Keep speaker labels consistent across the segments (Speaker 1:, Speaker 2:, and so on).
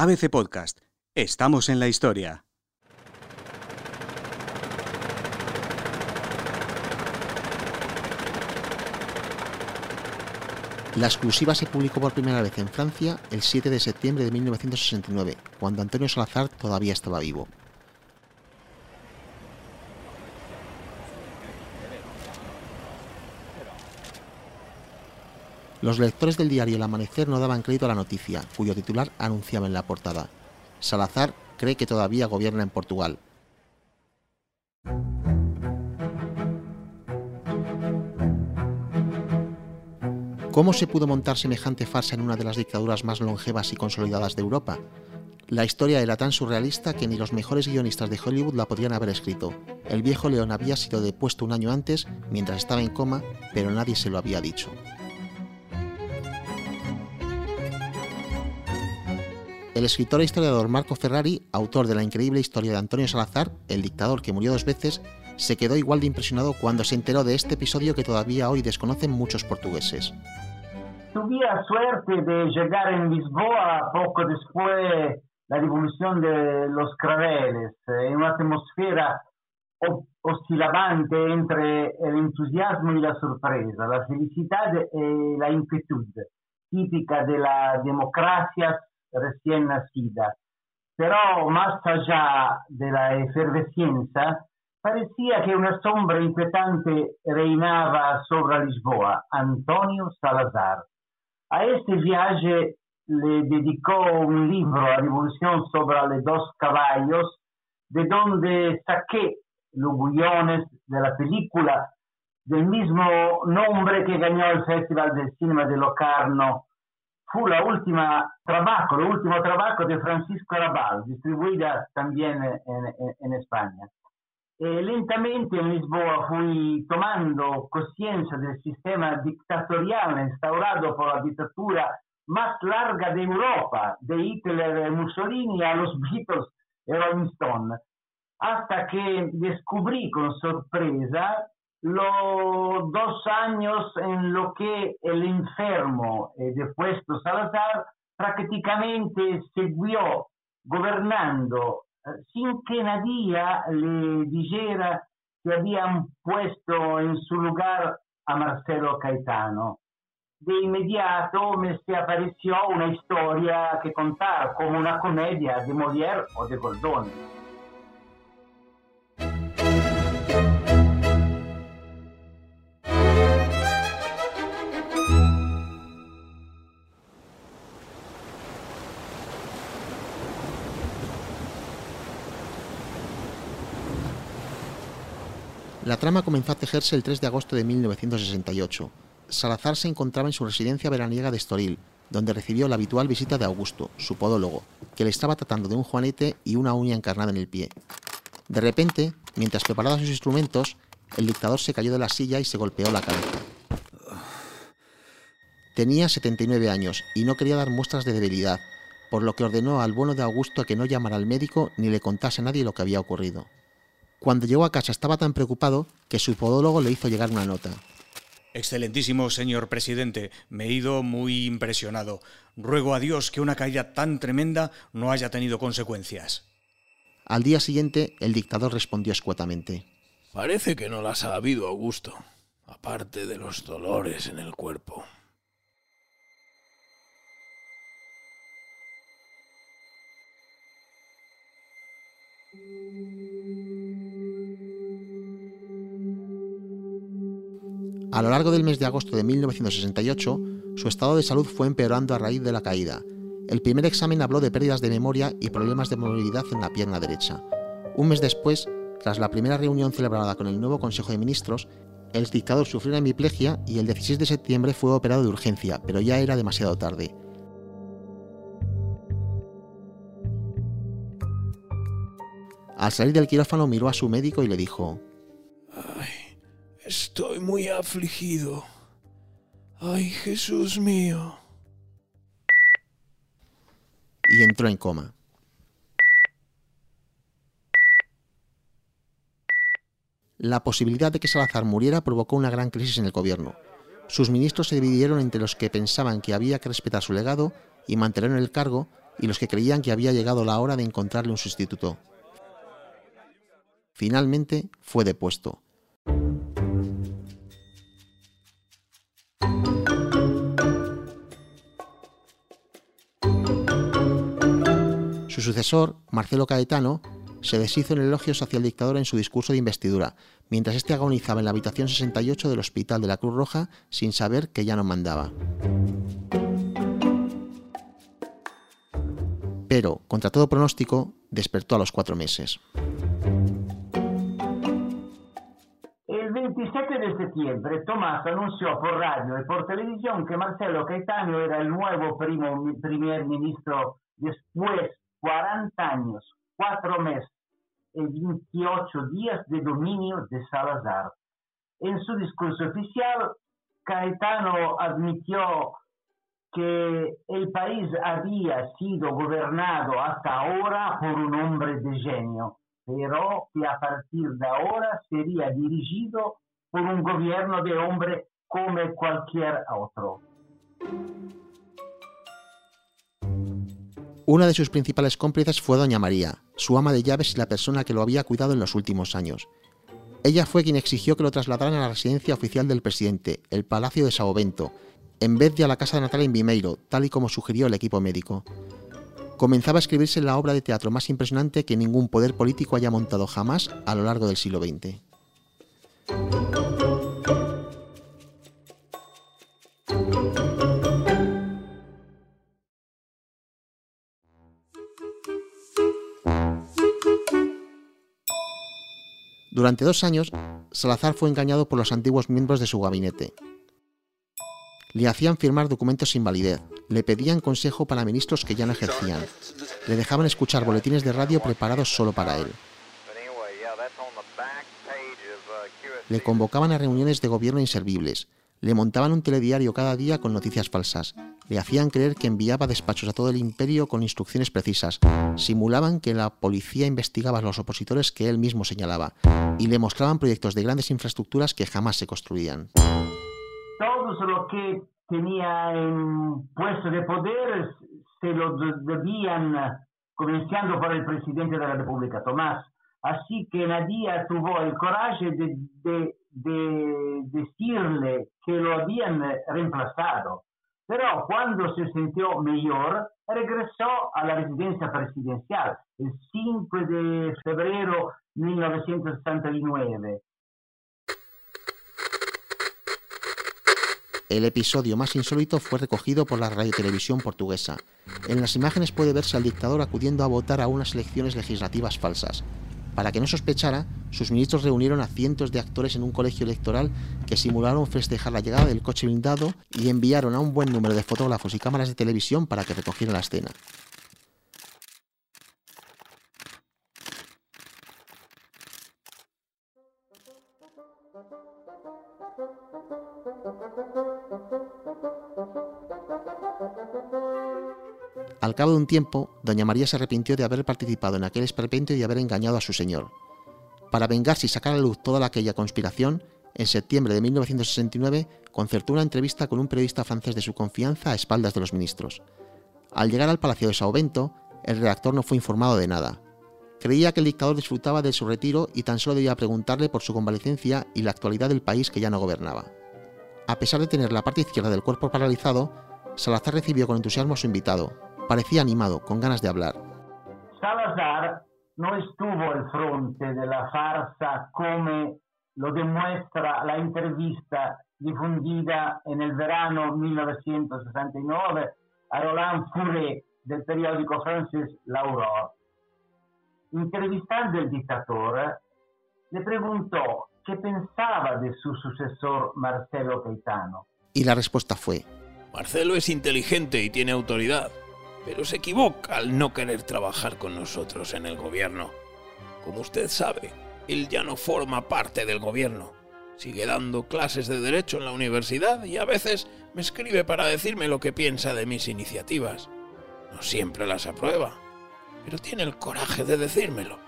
Speaker 1: ABC Podcast. Estamos en la historia.
Speaker 2: La exclusiva se publicó por primera vez en Francia el 7 de septiembre de 1969, cuando Antonio Salazar todavía estaba vivo. Los lectores del diario El Amanecer no daban crédito a la noticia, cuyo titular anunciaba en la portada. Salazar cree que todavía gobierna en Portugal. ¿Cómo se pudo montar semejante farsa en una de las dictaduras más longevas y consolidadas de Europa? La historia era tan surrealista que ni los mejores guionistas de Hollywood la podrían haber escrito. El viejo león había sido depuesto un año antes, mientras estaba en coma, pero nadie se lo había dicho. El escritor e historiador Marco Ferrari, autor de la increíble historia de Antonio Salazar, el dictador que murió dos veces, se quedó igual de impresionado cuando se enteró de este episodio que todavía hoy desconocen muchos portugueses.
Speaker 3: Tuve la suerte de llegar en Lisboa poco después la revolución de los craveles, en una atmósfera oscilante entre el entusiasmo y la sorpresa, la felicidad y la inquietud, típica de las democracias recién nacida. Pero más allá de la efervescencia, parecía que una sombra inquietante reinaba sobre Lisboa, Antonio Salazar. A este viaje le dedicó un libro, La Revolución sobre los dos caballos, de donde saqué los guiones de la película del mismo nombre que ganó el Festival del Cinema de Locarno fue la última trabajo, el último trabajo de Francisco Arabal, distribuida también en, España. Eh, lentamente en Lisboa fui tomando conciencia del sistema dictatorial instaurado por la dictadura más larga de Europa, de Hitler y Mussolini a los Beatles y Rolling Stone, hasta que descubrí con sorpresa los dos años en lo que el enfermo eh, de puesto Salazar prácticamente siguió gobernando eh, sin que nadie le dijera que habían puesto en su lugar a Marcelo Caetano. De inmediato me se apareció una historia que contar como una comedia de Molière o de Goldoni.
Speaker 2: La trama comenzó a tejerse el 3 de agosto de 1968. Salazar se encontraba en su residencia veraniega de Estoril, donde recibió la habitual visita de Augusto, su podólogo, que le estaba tratando de un juanete y una uña encarnada en el pie. De repente, mientras preparaba sus instrumentos, el dictador se cayó de la silla y se golpeó la cabeza. Tenía 79 años y no quería dar muestras de debilidad, por lo que ordenó al bueno de Augusto que no llamara al médico ni le contase a nadie lo que había ocurrido. Cuando llegó a casa estaba tan preocupado que su podólogo le hizo llegar una nota.
Speaker 1: Excelentísimo señor presidente, me he ido muy impresionado. Ruego a Dios que una caída tan tremenda no haya tenido consecuencias.
Speaker 2: Al día siguiente, el dictador respondió escuetamente.
Speaker 4: Parece que no las ha habido, Augusto, aparte de los dolores en el cuerpo.
Speaker 2: A lo largo del mes de agosto de 1968, su estado de salud fue empeorando a raíz de la caída. El primer examen habló de pérdidas de memoria y problemas de movilidad en la pierna derecha. Un mes después, tras la primera reunión celebrada con el nuevo Consejo de Ministros, el dictador sufrió una hemiplegia y el 16 de septiembre fue operado de urgencia, pero ya era demasiado tarde. Al salir del quirófano miró a su médico y le dijo,
Speaker 4: Estoy muy afligido. Ay, Jesús mío.
Speaker 2: Y entró en coma. La posibilidad de que Salazar muriera provocó una gran crisis en el gobierno. Sus ministros se dividieron entre los que pensaban que había que respetar su legado y mantener en el cargo y los que creían que había llegado la hora de encontrarle un sustituto. Finalmente fue depuesto. Su sucesor, Marcelo Caetano, se deshizo en el elogio socialdictador en su discurso de investidura, mientras este agonizaba en la habitación 68 del Hospital de la Cruz Roja sin saber que ya no mandaba. Pero, contra todo pronóstico, despertó a los cuatro meses.
Speaker 3: El 27 de septiembre, Tomás anunció por radio y por televisión que Marcelo Caetano era el nuevo primo, primer ministro después 40 años, cuatro meses y 28 días de dominio de Salazar. En su discurso oficial, Caetano admitió que el país había sido gobernado hasta ahora por un hombre de genio, pero que a partir de ahora sería dirigido por un gobierno de hombre como cualquier otro.
Speaker 2: Una de sus principales cómplices fue Doña María, su ama de llaves y la persona que lo había cuidado en los últimos años. Ella fue quien exigió que lo trasladaran a la residencia oficial del presidente, el Palacio de Sao Bento, en vez de a la casa natal en Vimeiro, tal y como sugirió el equipo médico. Comenzaba a escribirse la obra de teatro más impresionante que ningún poder político haya montado jamás a lo largo del siglo XX. Durante dos años, Salazar fue engañado por los antiguos miembros de su gabinete. Le hacían firmar documentos sin validez, le pedían consejo para ministros que ya no ejercían, le dejaban escuchar boletines de radio preparados solo para él. Le convocaban a reuniones de gobierno inservibles, le montaban un telediario cada día con noticias falsas, le hacían creer que enviaba despachos a todo el imperio con instrucciones precisas, simulaban que la policía investigaba a los opositores que él mismo señalaba, y le mostraban proyectos de grandes infraestructuras que jamás se construían.
Speaker 3: Todo lo que tenía en puesto de poder se lo debían, comenzando por el presidente de la República, Tomás. Así que nadie tuvo el coraje de, de decirle que lo habían reemplazado. Pero cuando se sintió mejor, regresó a la residencia presidencial el 5 de febrero de 1969.
Speaker 2: El episodio más insólito fue recogido por la radiotelevisión portuguesa. En las imágenes puede verse al dictador acudiendo a votar a unas elecciones legislativas falsas. Para que no sospechara, sus ministros reunieron a cientos de actores en un colegio electoral que simularon festejar la llegada del coche blindado y enviaron a un buen número de fotógrafos y cámaras de televisión para que recogieran la escena. Al cabo de un tiempo, doña María se arrepintió de haber participado en aquel esperpento y de haber engañado a su señor. Para vengarse y sacar a luz toda aquella conspiración, en septiembre de 1969 concertó una entrevista con un periodista francés de su confianza a espaldas de los ministros. Al llegar al Palacio de Sao Bento, el redactor no fue informado de nada. Creía que el dictador disfrutaba de su retiro y tan solo debía preguntarle por su convalecencia y la actualidad del país que ya no gobernaba. A pesar de tener la parte izquierda del cuerpo paralizado, Salazar recibió con entusiasmo a su invitado, Parecía animado, con ganas de hablar.
Speaker 3: Salazar no estuvo al frente de la farsa como lo demuestra la entrevista difundida en el verano 1969 a Roland Fouré del periódico francés L'Aurore. Entrevistando al dictador, le preguntó qué pensaba de su sucesor Marcelo Caetano.
Speaker 2: Y la respuesta fue,
Speaker 4: Marcelo es inteligente y tiene autoridad pero se equivoca al no querer trabajar con nosotros en el gobierno. Como usted sabe, él ya no forma parte del gobierno. Sigue dando clases de derecho en la universidad y a veces me escribe para decirme lo que piensa de mis iniciativas. No siempre las aprueba, pero tiene el coraje de decírmelo.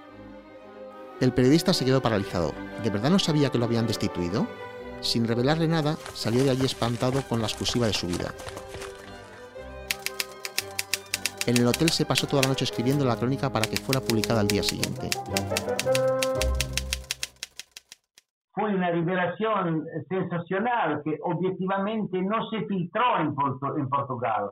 Speaker 2: El periodista se quedó paralizado. ¿De verdad no sabía que lo habían destituido? Sin revelarle nada, salió de allí espantado con la exclusiva de su vida. En el hotel se pasó toda la noche escribiendo la crónica para que fuera publicada al día siguiente.
Speaker 3: Fue una revelación sensacional que objetivamente no se filtró en, en Portugal.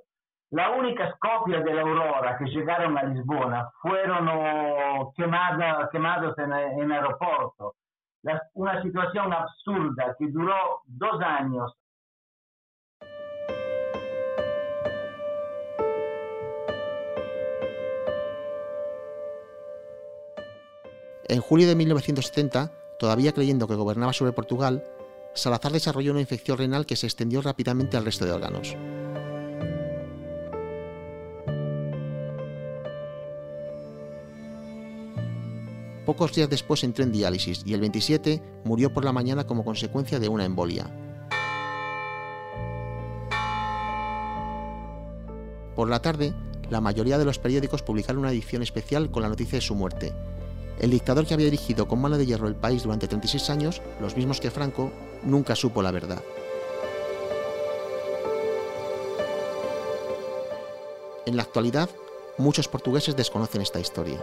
Speaker 3: La única copia de la Aurora que llegaron a Lisbona fueron oh, quemadas, quemados en el aeropuerto. una situación absurda que duró dos años
Speaker 2: En julio de 1970, todavía creyendo que gobernaba sobre Portugal, Salazar desarrolló una infección renal que se extendió rápidamente al resto de órganos. Pocos días después entró en diálisis y el 27 murió por la mañana como consecuencia de una embolia. Por la tarde, la mayoría de los periódicos publicaron una edición especial con la noticia de su muerte. El dictador que había dirigido con mano de hierro el país durante 36 años, los mismos que Franco, nunca supo la verdad. En la actualidad, muchos portugueses desconocen esta historia.